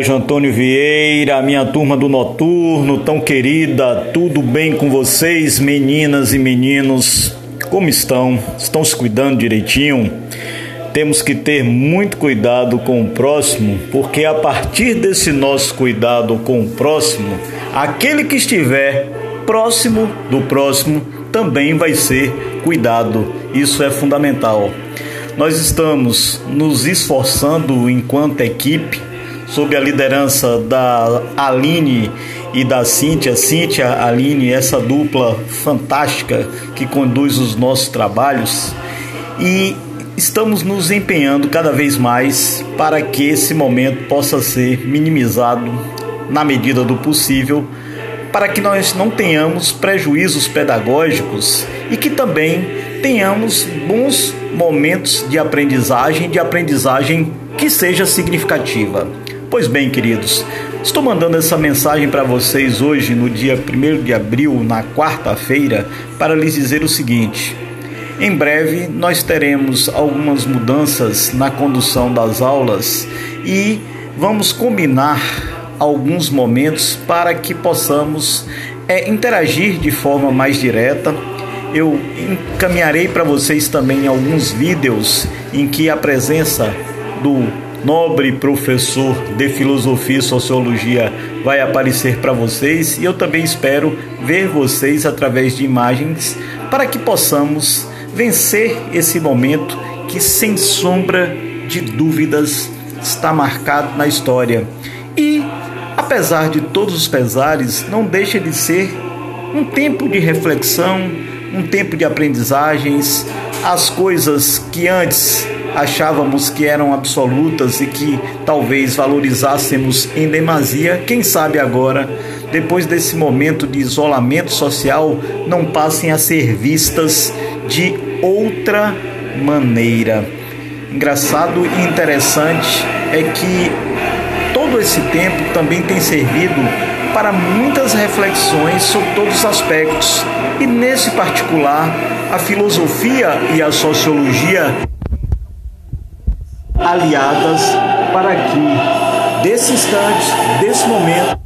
Sérgio Antônio Vieira, minha turma do noturno, tão querida, tudo bem com vocês, meninas e meninos? Como estão? Estão se cuidando direitinho? Temos que ter muito cuidado com o próximo, porque a partir desse nosso cuidado com o próximo, aquele que estiver próximo do próximo também vai ser cuidado. Isso é fundamental. Nós estamos nos esforçando enquanto equipe sob a liderança da Aline e da Cíntia, Cíntia, Aline, essa dupla fantástica que conduz os nossos trabalhos e estamos nos empenhando cada vez mais para que esse momento possa ser minimizado na medida do possível, para que nós não tenhamos prejuízos pedagógicos e que também tenhamos bons momentos de aprendizagem, de aprendizagem que seja significativa. Pois bem, queridos, estou mandando essa mensagem para vocês hoje, no dia 1 de abril, na quarta-feira, para lhes dizer o seguinte. Em breve nós teremos algumas mudanças na condução das aulas e vamos combinar alguns momentos para que possamos é, interagir de forma mais direta. Eu encaminharei para vocês também alguns vídeos em que a presença do nobre professor de filosofia e sociologia vai aparecer para vocês e eu também espero ver vocês através de imagens para que possamos vencer esse momento que sem sombra de dúvidas está marcado na história. E apesar de todos os pesares, não deixa de ser um tempo de reflexão, um tempo de aprendizagens, as coisas que antes achávamos que eram absolutas e que talvez valorizássemos em demasia, quem sabe agora, depois desse momento de isolamento social, não passem a ser vistas de outra maneira. Engraçado e interessante é que todo esse tempo também tem servido para muitas reflexões sobre todos os aspectos. E nesse particular, a filosofia e a sociologia aliadas para que, desse instante, desse momento,